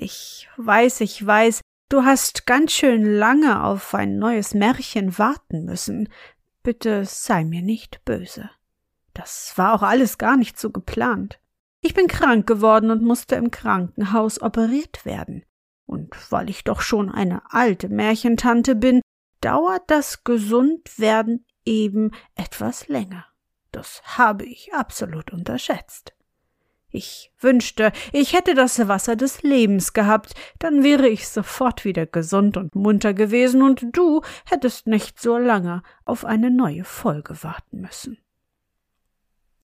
Ich weiß, ich weiß, du hast ganz schön lange auf ein neues Märchen warten müssen. Bitte sei mir nicht böse. Das war auch alles gar nicht so geplant. Ich bin krank geworden und musste im Krankenhaus operiert werden. Und weil ich doch schon eine alte Märchentante bin, dauert das Gesundwerden eben etwas länger. Das habe ich absolut unterschätzt. Ich wünschte, ich hätte das Wasser des Lebens gehabt, dann wäre ich sofort wieder gesund und munter gewesen, und du hättest nicht so lange auf eine neue Folge warten müssen.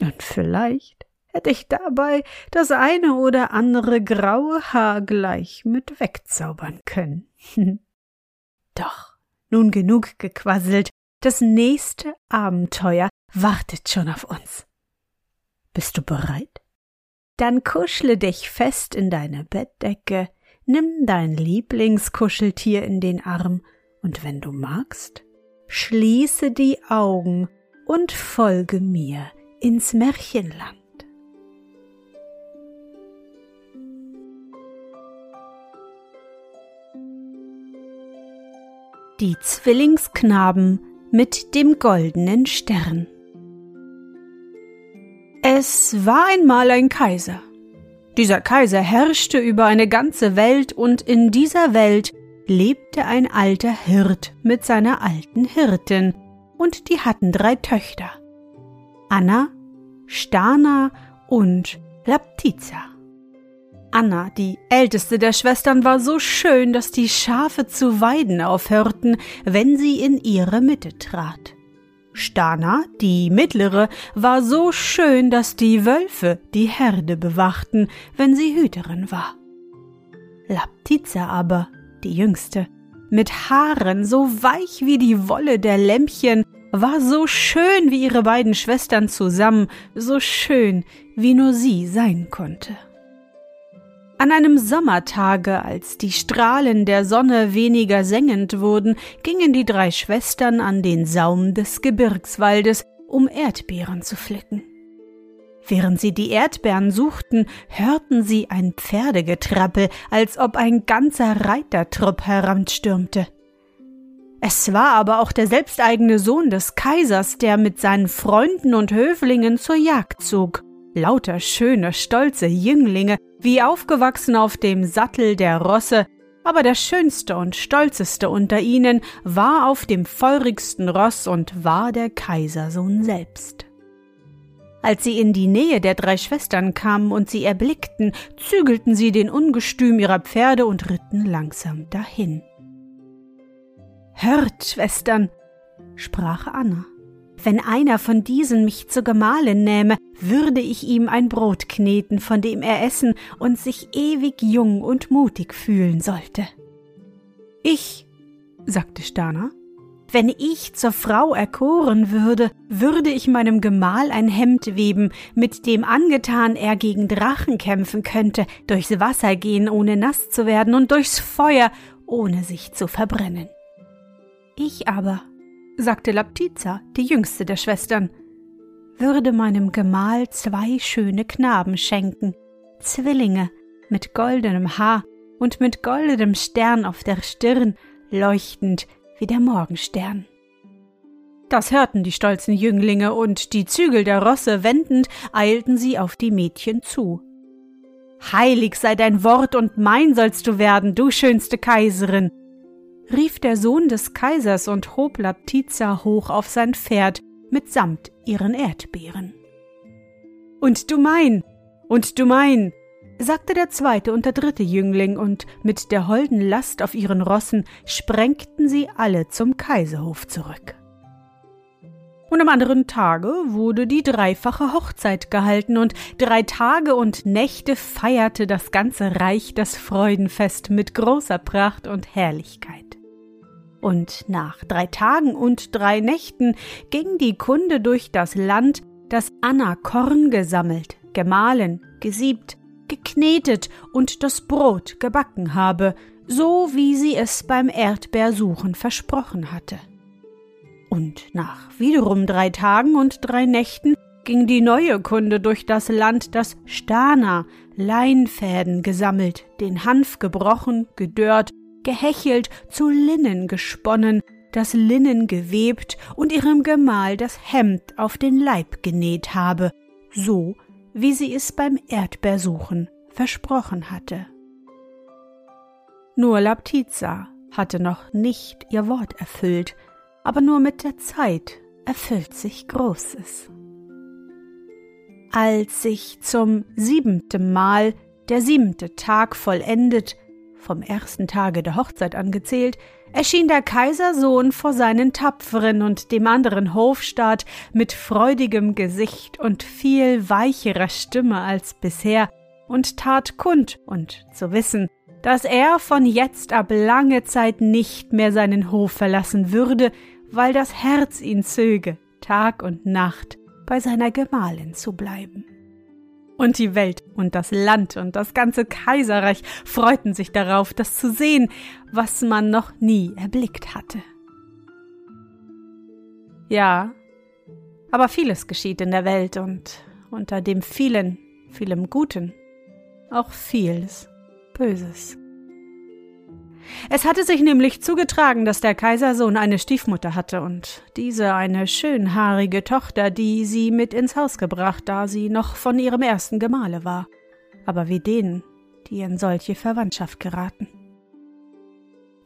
Und vielleicht hätte ich dabei das eine oder andere graue Haar gleich mit wegzaubern können. Doch, nun genug gequasselt, das nächste Abenteuer wartet schon auf uns. Bist du bereit? Dann kuschle dich fest in deine Bettdecke, nimm dein Lieblingskuscheltier in den Arm und wenn du magst, schließe die Augen und folge mir ins Märchenland. Die Zwillingsknaben mit dem goldenen Stern. Es war einmal ein Kaiser. Dieser Kaiser herrschte über eine ganze Welt und in dieser Welt lebte ein alter Hirt mit seiner alten Hirtin und die hatten drei Töchter. Anna, Stana und Laptiza. Anna, die älteste der Schwestern, war so schön, dass die Schafe zu weiden aufhörten, wenn sie in ihre Mitte trat. Stana, die mittlere, war so schön, dass die Wölfe die Herde bewachten, wenn sie Hüterin war. Laptiza aber, die jüngste, mit Haaren so weich wie die Wolle der Lämpchen, war so schön wie ihre beiden Schwestern zusammen, so schön wie nur sie sein konnte. An einem Sommertage, als die Strahlen der Sonne weniger sengend wurden, gingen die drei Schwestern an den Saum des Gebirgswaldes, um Erdbeeren zu pflücken. Während sie die Erdbeeren suchten, hörten sie ein Pferdegetrappel, als ob ein ganzer Reitertrupp heranstürmte. Es war aber auch der selbsteigene Sohn des Kaisers, der mit seinen Freunden und Höflingen zur Jagd zog lauter schöne, stolze Jünglinge, wie aufgewachsen auf dem Sattel der Rosse, aber der schönste und stolzeste unter ihnen war auf dem feurigsten Ross und war der Kaisersohn selbst. Als sie in die Nähe der drei Schwestern kamen und sie erblickten, zügelten sie den Ungestüm ihrer Pferde und ritten langsam dahin. Hört, Schwestern, sprach Anna, wenn einer von diesen mich zur Gemahlin nähme, würde ich ihm ein Brot kneten, von dem er essen und sich ewig jung und mutig fühlen sollte. Ich, sagte Stana, wenn ich zur Frau erkoren würde, würde ich meinem Gemahl ein Hemd weben, mit dem angetan er gegen Drachen kämpfen könnte, durchs Wasser gehen, ohne nass zu werden, und durchs Feuer, ohne sich zu verbrennen. Ich aber sagte Laptiza, die jüngste der Schwestern, würde meinem Gemahl zwei schöne Knaben schenken, Zwillinge mit goldenem Haar und mit goldenem Stern auf der Stirn, leuchtend wie der Morgenstern. Das hörten die stolzen Jünglinge, und die Zügel der Rosse wendend, eilten sie auf die Mädchen zu. Heilig sei dein Wort und mein sollst du werden, du schönste Kaiserin, rief der Sohn des Kaisers und hob Laptiza hoch auf sein Pferd mitsamt ihren Erdbeeren. Und du mein, und du mein, sagte der zweite und der dritte Jüngling, und mit der holden Last auf ihren Rossen sprengten sie alle zum Kaiserhof zurück. Und am anderen Tage wurde die dreifache Hochzeit gehalten, und drei Tage und Nächte feierte das ganze Reich das Freudenfest mit großer Pracht und Herrlichkeit. Und nach drei Tagen und drei Nächten ging die Kunde durch das Land, dass Anna Korn gesammelt, gemahlen, gesiebt, geknetet und das Brot gebacken habe, so wie sie es beim Erdbeersuchen versprochen hatte. Und nach wiederum drei Tagen und drei Nächten ging die neue Kunde durch das Land, das Stana Leinfäden gesammelt, den Hanf gebrochen, gedörrt, gehechelt, zu Linnen gesponnen, das Linnen gewebt und ihrem Gemahl das Hemd auf den Leib genäht habe, so wie sie es beim Erdbeersuchen versprochen hatte. Nur Laptiza hatte noch nicht ihr Wort erfüllt, aber nur mit der Zeit erfüllt sich Großes. Als sich zum siebenten Mal der siebente Tag vollendet, vom ersten Tage der Hochzeit angezählt, erschien der Kaisersohn vor seinen Tapferen und dem anderen Hofstaat mit freudigem Gesicht und viel weicherer Stimme als bisher und tat kund und zu wissen, dass er von jetzt ab lange Zeit nicht mehr seinen Hof verlassen würde, weil das Herz ihn zöge, Tag und Nacht bei seiner Gemahlin zu bleiben. Und die Welt und das Land und das ganze Kaiserreich freuten sich darauf, das zu sehen, was man noch nie erblickt hatte. Ja, aber vieles geschieht in der Welt und unter dem vielen, vielem Guten auch vieles Böses. Es hatte sich nämlich zugetragen, dass der Kaisersohn eine Stiefmutter hatte und diese eine schönhaarige Tochter, die sie mit ins Haus gebracht, da sie noch von ihrem ersten Gemahle war, aber wie denen, die in solche Verwandtschaft geraten.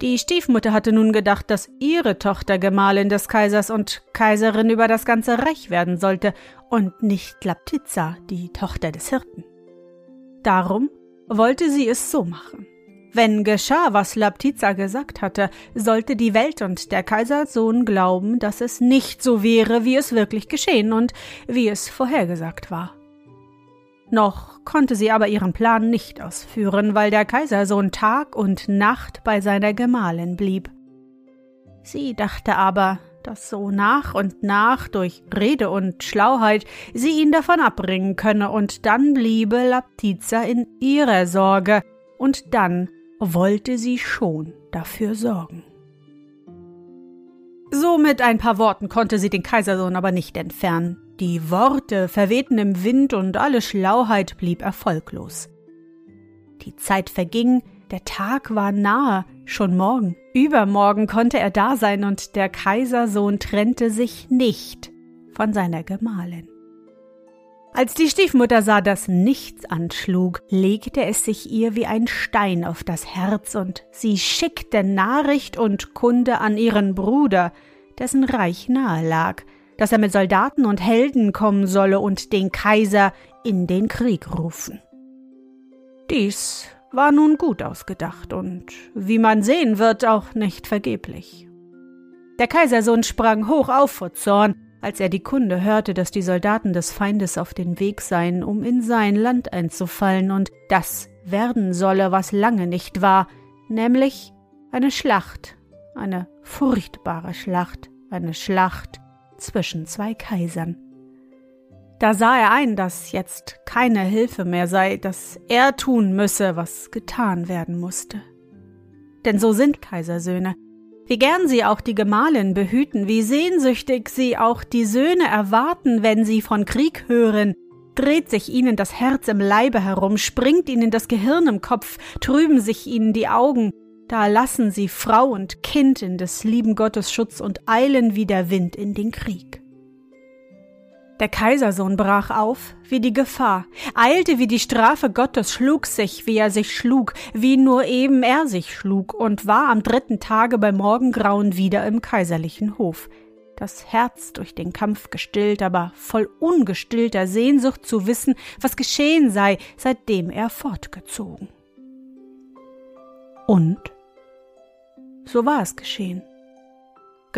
Die Stiefmutter hatte nun gedacht, dass ihre Tochter Gemahlin des Kaisers und Kaiserin über das ganze Reich werden sollte und nicht Laptiza, die Tochter des Hirten. Darum wollte sie es so machen. Wenn geschah, was Laptiza gesagt hatte, sollte die Welt und der Kaisersohn glauben, dass es nicht so wäre, wie es wirklich geschehen und wie es vorhergesagt war. Noch konnte sie aber ihren Plan nicht ausführen, weil der Kaisersohn Tag und Nacht bei seiner Gemahlin blieb. Sie dachte aber, dass so nach und nach durch Rede und Schlauheit sie ihn davon abbringen könne, und dann bliebe Laptiza in ihrer Sorge, und dann wollte sie schon dafür sorgen. So mit ein paar Worten konnte sie den Kaisersohn aber nicht entfernen. Die Worte verwehten im Wind und alle Schlauheit blieb erfolglos. Die Zeit verging, der Tag war nahe, schon morgen, übermorgen konnte er da sein und der Kaisersohn trennte sich nicht von seiner Gemahlin. Als die Stiefmutter sah, dass nichts anschlug, legte es sich ihr wie ein Stein auf das Herz, und sie schickte Nachricht und Kunde an ihren Bruder, dessen Reich nahe lag, dass er mit Soldaten und Helden kommen solle und den Kaiser in den Krieg rufen. Dies war nun gut ausgedacht und, wie man sehen wird, auch nicht vergeblich. Der Kaisersohn sprang hoch auf vor Zorn, als er die Kunde hörte, dass die Soldaten des Feindes auf den Weg seien, um in sein Land einzufallen und das werden solle, was lange nicht war, nämlich eine Schlacht, eine furchtbare Schlacht, eine Schlacht zwischen zwei Kaisern. Da sah er ein, dass jetzt keine Hilfe mehr sei, dass er tun müsse, was getan werden musste. Denn so sind Kaisersöhne, wie gern sie auch die Gemahlin behüten, wie sehnsüchtig sie auch die Söhne erwarten, wenn sie von Krieg hören, dreht sich ihnen das Herz im Leibe herum, springt ihnen das Gehirn im Kopf, trüben sich ihnen die Augen, da lassen sie Frau und Kind in des lieben Gottes Schutz und eilen wie der Wind in den Krieg. Der Kaisersohn brach auf wie die Gefahr, eilte wie die Strafe Gottes, schlug sich, wie er sich schlug, wie nur eben er sich schlug, und war am dritten Tage bei Morgengrauen wieder im kaiserlichen Hof, das Herz durch den Kampf gestillt, aber voll ungestillter Sehnsucht zu wissen, was geschehen sei, seitdem er fortgezogen. Und so war es geschehen.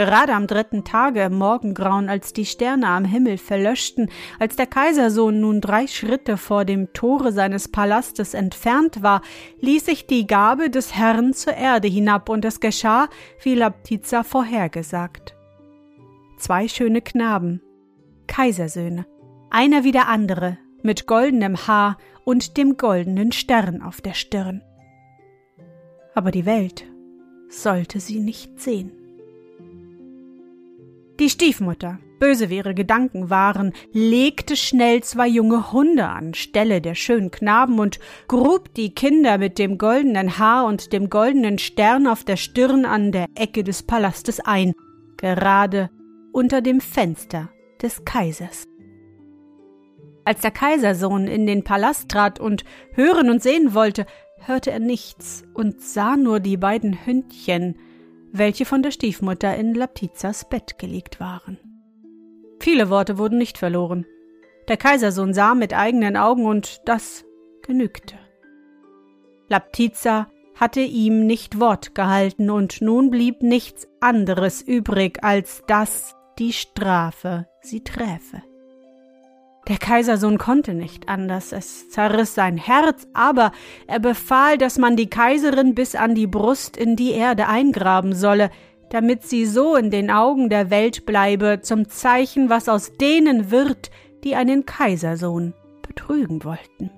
Gerade am dritten Tage im Morgengrauen, als die Sterne am Himmel verlöschten, als der Kaisersohn nun drei Schritte vor dem Tore seines Palastes entfernt war, ließ sich die Gabe des Herrn zur Erde hinab, und es geschah, wie Laptiza vorhergesagt. Zwei schöne Knaben, Kaisersöhne, einer wie der andere, mit goldenem Haar und dem goldenen Stern auf der Stirn. Aber die Welt sollte sie nicht sehen. Die Stiefmutter, böse wie ihre Gedanken waren, legte schnell zwei junge Hunde an Stelle der schönen Knaben und grub die Kinder mit dem goldenen Haar und dem goldenen Stern auf der Stirn an der Ecke des Palastes ein, gerade unter dem Fenster des Kaisers. Als der Kaisersohn in den Palast trat und hören und sehen wollte, hörte er nichts und sah nur die beiden Hündchen, welche von der Stiefmutter in Laptizas Bett gelegt waren. Viele Worte wurden nicht verloren. Der Kaisersohn sah mit eigenen Augen und das genügte. Laptiza hatte ihm nicht Wort gehalten und nun blieb nichts anderes übrig, als dass die Strafe sie träfe. Der Kaisersohn konnte nicht anders, es zerriss sein Herz, aber er befahl, dass man die Kaiserin bis an die Brust in die Erde eingraben solle, damit sie so in den Augen der Welt bleibe, zum Zeichen, was aus denen wird, die einen Kaisersohn betrügen wollten.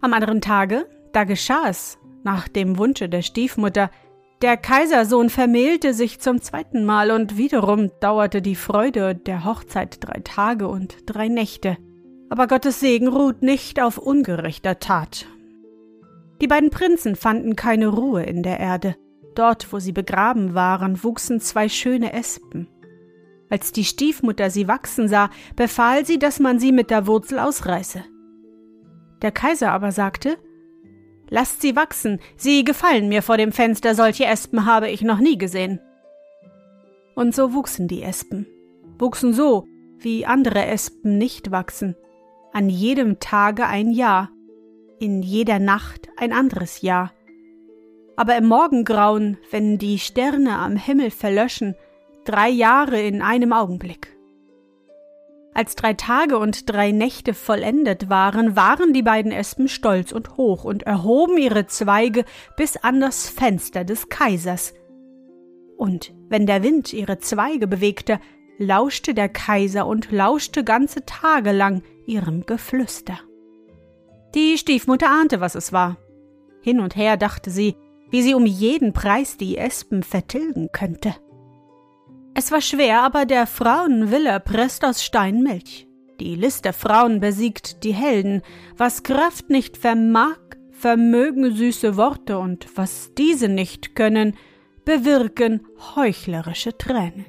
Am anderen Tage, da geschah es, nach dem Wunsche der Stiefmutter, der Kaisersohn vermählte sich zum zweiten Mal und wiederum dauerte die Freude der Hochzeit drei Tage und drei Nächte. Aber Gottes Segen ruht nicht auf ungerechter Tat. Die beiden Prinzen fanden keine Ruhe in der Erde. Dort, wo sie begraben waren, wuchsen zwei schöne Espen. Als die Stiefmutter sie wachsen sah, befahl sie, dass man sie mit der Wurzel ausreiße. Der Kaiser aber sagte, Lasst sie wachsen, sie gefallen mir vor dem Fenster, solche Espen habe ich noch nie gesehen. Und so wuchsen die Espen, wuchsen so, wie andere Espen nicht wachsen, an jedem Tage ein Jahr, in jeder Nacht ein anderes Jahr. Aber im Morgengrauen, wenn die Sterne am Himmel verlöschen, drei Jahre in einem Augenblick. Als drei Tage und drei Nächte vollendet waren, waren die beiden Espen stolz und hoch und erhoben ihre Zweige bis an das Fenster des Kaisers. Und wenn der Wind ihre Zweige bewegte, lauschte der Kaiser und lauschte ganze Tage lang ihrem Geflüster. Die Stiefmutter ahnte, was es war. Hin und her dachte sie, wie sie um jeden Preis die Espen vertilgen könnte. Es war schwer, aber der Frauenwille presst aus Stein Milch. Die List der Frauen besiegt die Helden. Was Kraft nicht vermag, vermögen süße Worte, und was diese nicht können, bewirken heuchlerische Tränen.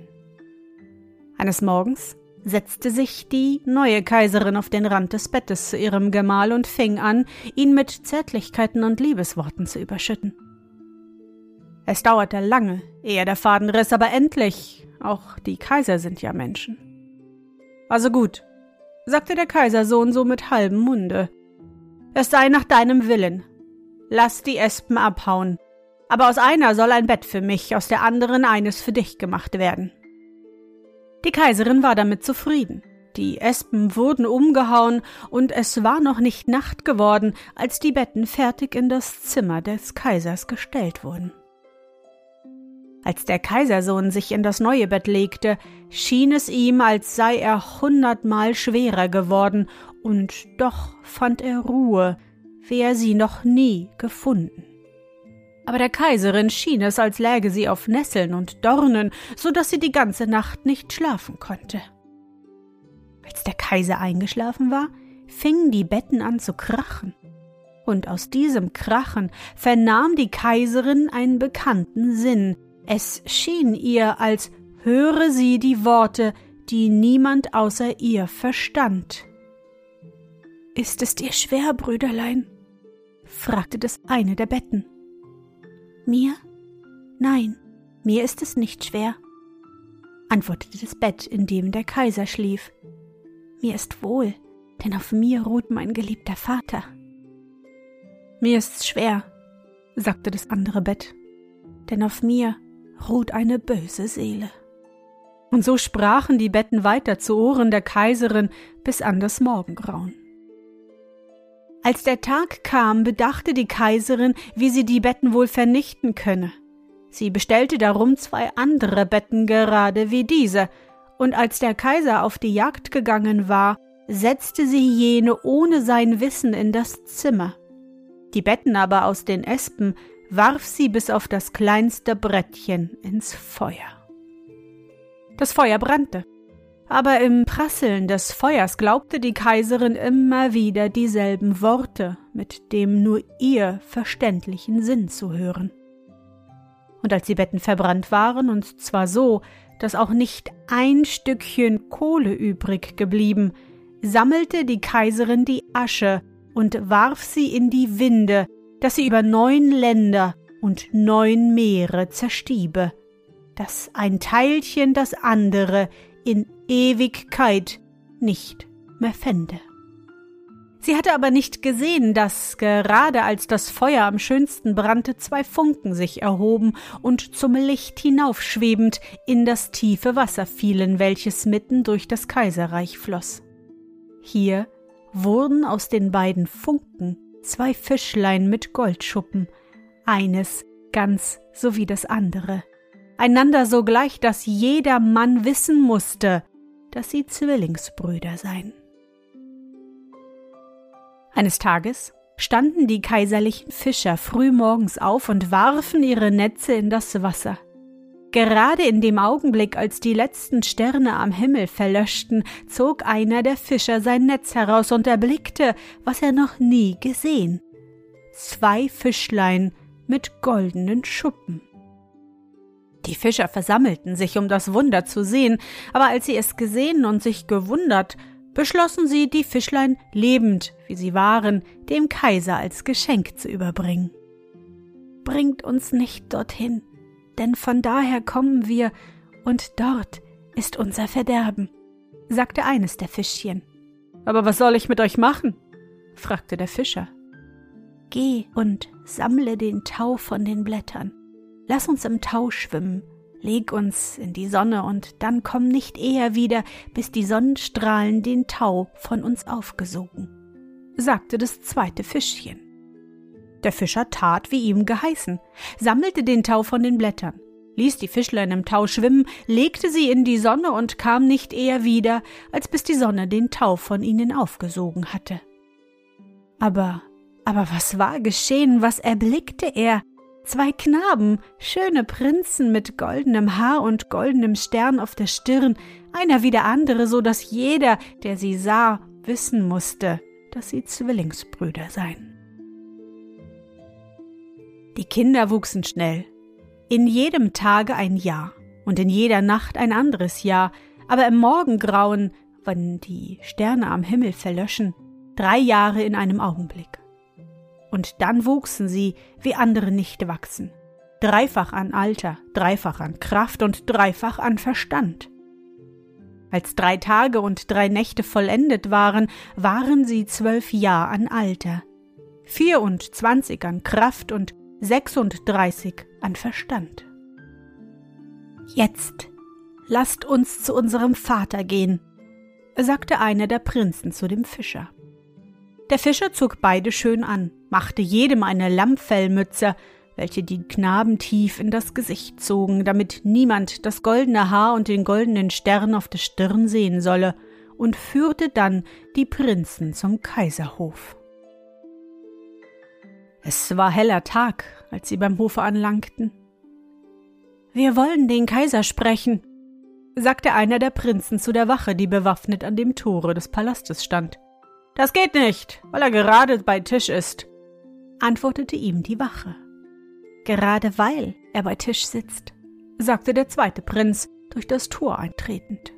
Eines Morgens setzte sich die neue Kaiserin auf den Rand des Bettes zu ihrem Gemahl und fing an, ihn mit Zärtlichkeiten und Liebesworten zu überschütten. Es dauerte lange, ehe der Faden riss, aber endlich auch die Kaiser sind ja Menschen. Also gut, sagte der Kaisersohn so mit halbem Munde. Es sei nach deinem Willen. Lass die Espen abhauen. Aber aus einer soll ein Bett für mich, aus der anderen eines für dich gemacht werden. Die Kaiserin war damit zufrieden. Die Espen wurden umgehauen, und es war noch nicht Nacht geworden, als die Betten fertig in das Zimmer des Kaisers gestellt wurden. Als der Kaisersohn sich in das neue Bett legte, schien es ihm, als sei er hundertmal schwerer geworden, und doch fand er Ruhe, wie er sie noch nie gefunden. Aber der Kaiserin schien es, als läge sie auf Nesseln und Dornen, so dass sie die ganze Nacht nicht schlafen konnte. Als der Kaiser eingeschlafen war, fingen die Betten an zu krachen. Und aus diesem Krachen vernahm die Kaiserin einen bekannten Sinn, es schien ihr, als höre sie die Worte, die niemand außer ihr verstand. Ist es dir schwer, Brüderlein? fragte das eine der Betten. Mir? Nein, mir ist es nicht schwer, antwortete das Bett, in dem der Kaiser schlief. Mir ist wohl, denn auf mir ruht mein geliebter Vater. Mir ist's schwer, sagte das andere Bett, denn auf mir ruht eine böse Seele. Und so sprachen die Betten weiter zu Ohren der Kaiserin bis an das Morgengrauen. Als der Tag kam, bedachte die Kaiserin, wie sie die Betten wohl vernichten könne. Sie bestellte darum zwei andere Betten gerade wie diese, und als der Kaiser auf die Jagd gegangen war, setzte sie jene ohne sein Wissen in das Zimmer. Die Betten aber aus den Espen warf sie bis auf das kleinste Brettchen ins Feuer. Das Feuer brannte, aber im Prasseln des Feuers glaubte die Kaiserin immer wieder dieselben Worte mit dem nur ihr verständlichen Sinn zu hören. Und als die Betten verbrannt waren, und zwar so, dass auch nicht ein Stückchen Kohle übrig geblieben, sammelte die Kaiserin die Asche und warf sie in die Winde, dass sie über neun Länder und neun Meere zerstiebe, dass ein Teilchen das andere in Ewigkeit nicht mehr fände. Sie hatte aber nicht gesehen, dass gerade als das Feuer am schönsten brannte, zwei Funken sich erhoben und zum Licht hinaufschwebend in das tiefe Wasser fielen, welches mitten durch das Kaiserreich floss. Hier wurden aus den beiden Funken zwei Fischlein mit Goldschuppen, eines ganz so wie das andere, einander so gleich, dass jeder Mann wissen musste, dass sie Zwillingsbrüder seien. Eines Tages standen die kaiserlichen Fischer früh morgens auf und warfen ihre Netze in das Wasser. Gerade in dem Augenblick, als die letzten Sterne am Himmel verlöschten, zog einer der Fischer sein Netz heraus und erblickte, was er noch nie gesehen. Zwei Fischlein mit goldenen Schuppen. Die Fischer versammelten sich, um das Wunder zu sehen, aber als sie es gesehen und sich gewundert, beschlossen sie, die Fischlein lebend, wie sie waren, dem Kaiser als Geschenk zu überbringen. Bringt uns nicht dorthin, denn von daher kommen wir, und dort ist unser Verderben, sagte eines der Fischchen. Aber was soll ich mit euch machen? fragte der Fischer. Geh und sammle den Tau von den Blättern. Lass uns im Tau schwimmen, leg uns in die Sonne und dann komm nicht eher wieder, bis die Sonnenstrahlen den Tau von uns aufgesogen, sagte das zweite Fischchen. Der Fischer tat, wie ihm geheißen, sammelte den Tau von den Blättern, ließ die Fischlein im Tau schwimmen, legte sie in die Sonne und kam nicht eher wieder, als bis die Sonne den Tau von ihnen aufgesogen hatte. Aber, aber was war geschehen, was erblickte er? Zwei Knaben, schöne Prinzen mit goldenem Haar und goldenem Stern auf der Stirn, einer wie der andere, so dass jeder, der sie sah, wissen musste, dass sie Zwillingsbrüder seien. Die Kinder wuchsen schnell. In jedem Tage ein Jahr und in jeder Nacht ein anderes Jahr, aber im Morgengrauen, wenn die Sterne am Himmel verlöschen, drei Jahre in einem Augenblick. Und dann wuchsen sie, wie andere nicht wachsen, dreifach an Alter, dreifach an Kraft und dreifach an Verstand. Als drei Tage und drei Nächte vollendet waren, waren sie zwölf Jahr an Alter, vierundzwanzig an Kraft und 36 an Verstand. Jetzt lasst uns zu unserem Vater gehen, sagte einer der Prinzen zu dem Fischer. Der Fischer zog beide schön an, machte jedem eine Lammfellmütze, welche die Knaben tief in das Gesicht zogen, damit niemand das goldene Haar und den goldenen Stern auf der Stirn sehen solle, und führte dann die Prinzen zum Kaiserhof. Es war heller Tag, als sie beim Hofe anlangten. Wir wollen den Kaiser sprechen, sagte einer der Prinzen zu der Wache, die bewaffnet an dem Tore des Palastes stand. Das geht nicht, weil er gerade bei Tisch ist, antwortete ihm die Wache. Gerade weil er bei Tisch sitzt, sagte der zweite Prinz durch das Tor eintretend.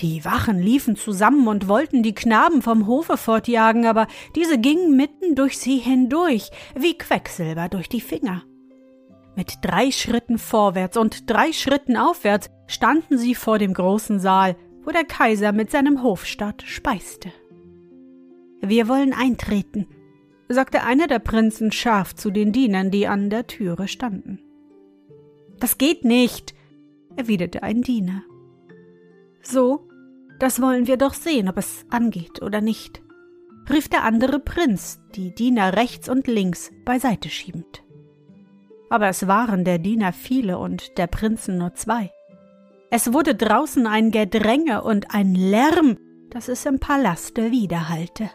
Die Wachen liefen zusammen und wollten die Knaben vom Hofe fortjagen, aber diese gingen mitten durch sie hindurch, wie Quecksilber durch die Finger. Mit drei Schritten vorwärts und drei Schritten aufwärts standen sie vor dem großen Saal, wo der Kaiser mit seinem Hofstaat speiste. Wir wollen eintreten, sagte einer der Prinzen scharf zu den Dienern, die an der Türe standen. Das geht nicht, erwiderte ein Diener. So, das wollen wir doch sehen, ob es angeht oder nicht, rief der andere Prinz, die Diener rechts und links beiseite schiebend. Aber es waren der Diener viele und der Prinzen nur zwei. Es wurde draußen ein Gedränge und ein Lärm, dass es im Palaste widerhallte.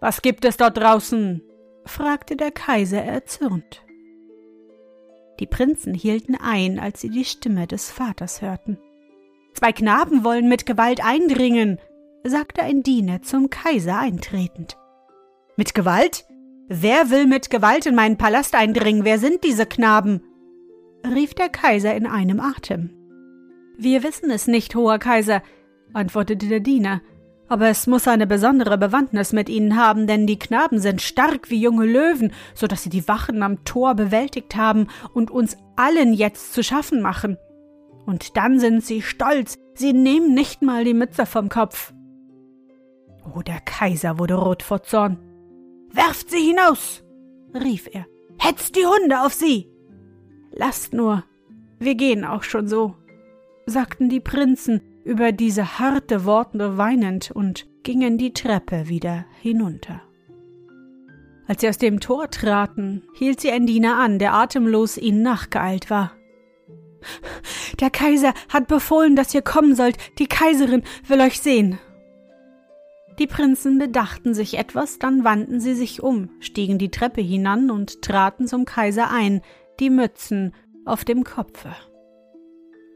Was gibt es dort draußen? fragte der Kaiser erzürnt. Die Prinzen hielten ein, als sie die Stimme des Vaters hörten. Zwei Knaben wollen mit Gewalt eindringen, sagte ein Diener zum Kaiser eintretend. Mit Gewalt? Wer will mit Gewalt in meinen Palast eindringen? Wer sind diese Knaben? rief der Kaiser in einem Atem. Wir wissen es nicht, hoher Kaiser, antwortete der Diener, aber es muss eine besondere Bewandtnis mit ihnen haben, denn die Knaben sind stark wie junge Löwen, so dass sie die Wachen am Tor bewältigt haben und uns allen jetzt zu schaffen machen. Und dann sind sie stolz, sie nehmen nicht mal die Mütze vom Kopf. Oh, der Kaiser wurde rot vor Zorn. Werft sie hinaus! rief er. Hetzt die Hunde auf sie! Lasst nur, wir gehen auch schon so, sagten die Prinzen über diese harte Worte weinend und gingen die Treppe wieder hinunter. Als sie aus dem Tor traten, hielt sie ein Diener an, der atemlos ihnen nachgeeilt war. Der Kaiser hat befohlen, dass ihr kommen sollt. Die Kaiserin will euch sehen. Die Prinzen bedachten sich etwas, dann wandten sie sich um, stiegen die Treppe hinan und traten zum Kaiser ein, die Mützen auf dem Kopfe.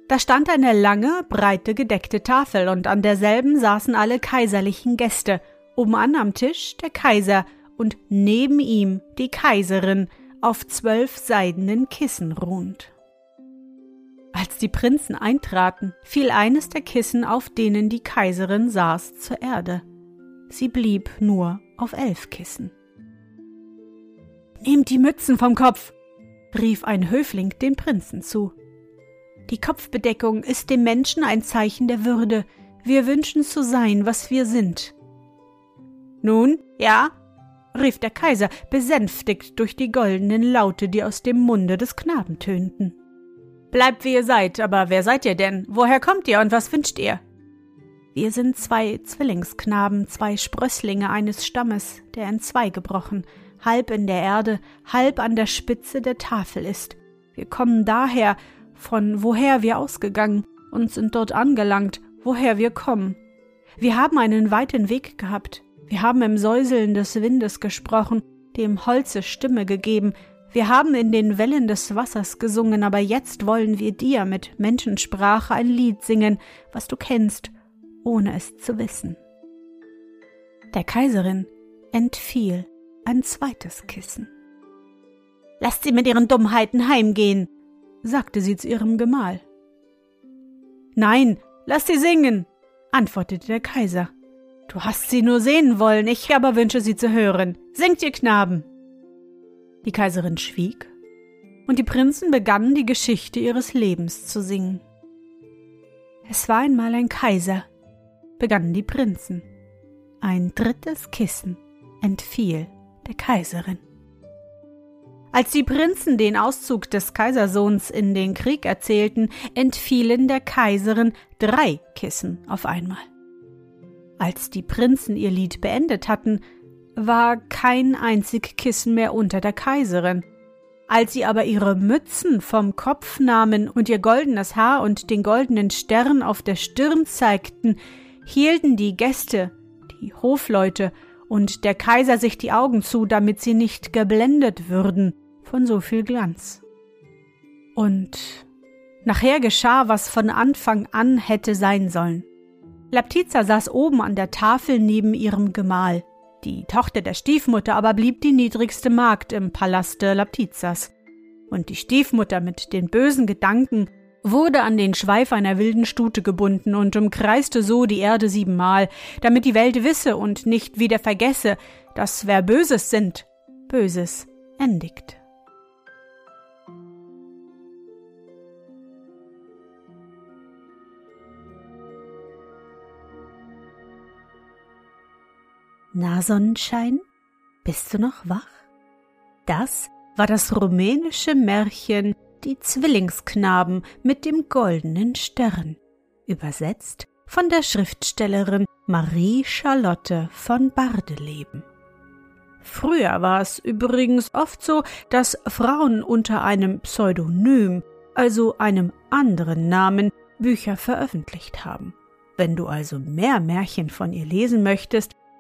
Da stand eine lange, breite, gedeckte Tafel, und an derselben saßen alle kaiserlichen Gäste, obenan am Tisch der Kaiser und neben ihm die Kaiserin auf zwölf seidenen Kissen ruhend. Als die Prinzen eintraten, fiel eines der Kissen, auf denen die Kaiserin saß, zur Erde. Sie blieb nur auf elf Kissen. Nehmt die Mützen vom Kopf, rief ein Höfling dem Prinzen zu. Die Kopfbedeckung ist dem Menschen ein Zeichen der Würde. Wir wünschen zu sein, was wir sind. Nun, ja, rief der Kaiser, besänftigt durch die goldenen Laute, die aus dem Munde des Knaben tönten. Bleibt wie ihr seid, aber wer seid ihr denn? Woher kommt ihr und was wünscht ihr? Wir sind zwei Zwillingsknaben, zwei Sprösslinge eines Stammes, der in zwei gebrochen, halb in der Erde, halb an der Spitze der Tafel ist. Wir kommen daher, von woher wir ausgegangen, und sind dort angelangt, woher wir kommen. Wir haben einen weiten Weg gehabt, wir haben im Säuseln des Windes gesprochen, dem Holze Stimme gegeben, wir haben in den Wellen des Wassers gesungen, aber jetzt wollen wir dir mit Menschensprache ein Lied singen, was du kennst, ohne es zu wissen. Der Kaiserin entfiel ein zweites Kissen. Lasst sie mit ihren Dummheiten heimgehen, sagte sie zu ihrem Gemahl. Nein, lass sie singen, antwortete der Kaiser. Du hast sie nur sehen wollen, ich aber wünsche sie zu hören. Singt ihr Knaben! Die Kaiserin schwieg, und die Prinzen begannen die Geschichte ihres Lebens zu singen. Es war einmal ein Kaiser, begannen die Prinzen. Ein drittes Kissen entfiel der Kaiserin. Als die Prinzen den Auszug des Kaisersohns in den Krieg erzählten, entfielen der Kaiserin drei Kissen auf einmal. Als die Prinzen ihr Lied beendet hatten, war kein einzig Kissen mehr unter der Kaiserin. Als sie aber ihre Mützen vom Kopf nahmen und ihr goldenes Haar und den goldenen Stern auf der Stirn zeigten, hielten die Gäste, die Hofleute und der Kaiser sich die Augen zu, damit sie nicht geblendet würden von so viel Glanz. Und nachher geschah, was von Anfang an hätte sein sollen. Laptiza saß oben an der Tafel neben ihrem Gemahl. Die Tochter der Stiefmutter aber blieb die niedrigste Magd im Palaste Laptizas. Und die Stiefmutter mit den bösen Gedanken wurde an den Schweif einer wilden Stute gebunden und umkreiste so die Erde siebenmal, damit die Welt wisse und nicht wieder vergesse, dass wer Böses sind, Böses endigt. Na, Sonnenschein, bist du noch wach? Das war das rumänische Märchen Die Zwillingsknaben mit dem goldenen Stern. Übersetzt von der Schriftstellerin Marie Charlotte von Bardeleben. Früher war es übrigens oft so, dass Frauen unter einem Pseudonym, also einem anderen Namen, Bücher veröffentlicht haben. Wenn du also mehr Märchen von ihr lesen möchtest,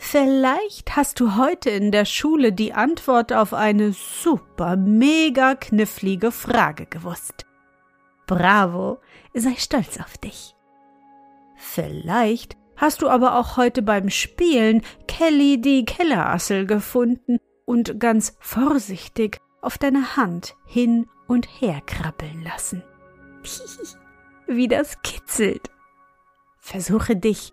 Vielleicht hast du heute in der Schule die Antwort auf eine super, mega knifflige Frage gewusst. Bravo, sei stolz auf dich. Vielleicht hast du aber auch heute beim Spielen Kelly die Kellerassel gefunden und ganz vorsichtig auf deine Hand hin und her krabbeln lassen. Wie das kitzelt. Versuche dich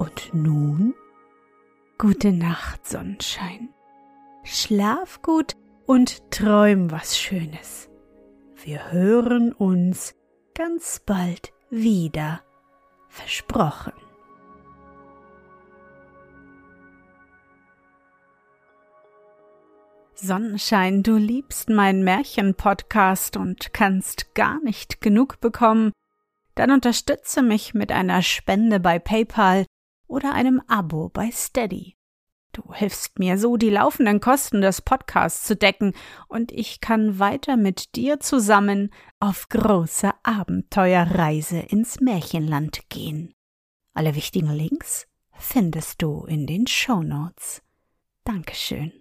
Und nun gute Nacht, Sonnenschein. Schlaf gut und träum was Schönes. Wir hören uns ganz bald wieder. Versprochen. Sonnenschein, du liebst meinen Märchen-Podcast und kannst gar nicht genug bekommen, dann unterstütze mich mit einer Spende bei PayPal oder einem Abo bei Steady. Du hilfst mir so, die laufenden Kosten des Podcasts zu decken, und ich kann weiter mit dir zusammen auf große Abenteuerreise ins Märchenland gehen. Alle wichtigen Links findest du in den Show Notes. Dankeschön.